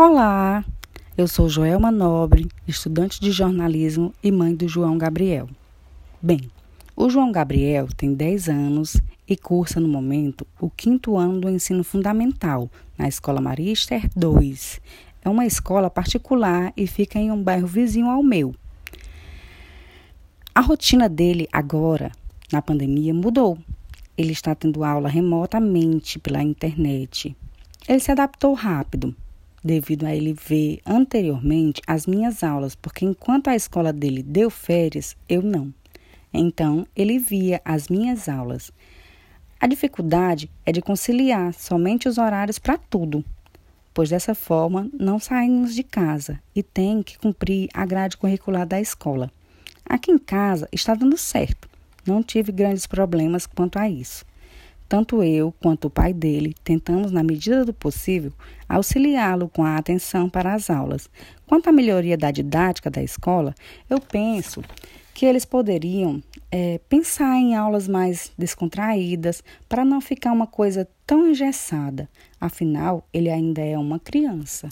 Olá, eu sou Joelma Nobre, estudante de jornalismo e mãe do João Gabriel. Bem, o João Gabriel tem 10 anos e cursa no momento o quinto ano do ensino fundamental na Escola Maria Esther 2. É uma escola particular e fica em um bairro vizinho ao meu. A rotina dele agora, na pandemia, mudou. Ele está tendo aula remotamente pela internet. Ele se adaptou rápido, devido a ele ver anteriormente as minhas aulas, porque enquanto a escola dele deu férias, eu não. Então, ele via as minhas aulas. A dificuldade é de conciliar somente os horários para tudo, pois dessa forma não saímos de casa e tem que cumprir a grade curricular da escola. Aqui em casa está dando certo, não tive grandes problemas quanto a isso. Tanto eu quanto o pai dele tentamos, na medida do possível, auxiliá-lo com a atenção para as aulas. Quanto à melhoria da didática da escola, eu penso que eles poderiam é, pensar em aulas mais descontraídas para não ficar uma coisa tão engessada. Afinal, ele ainda é uma criança.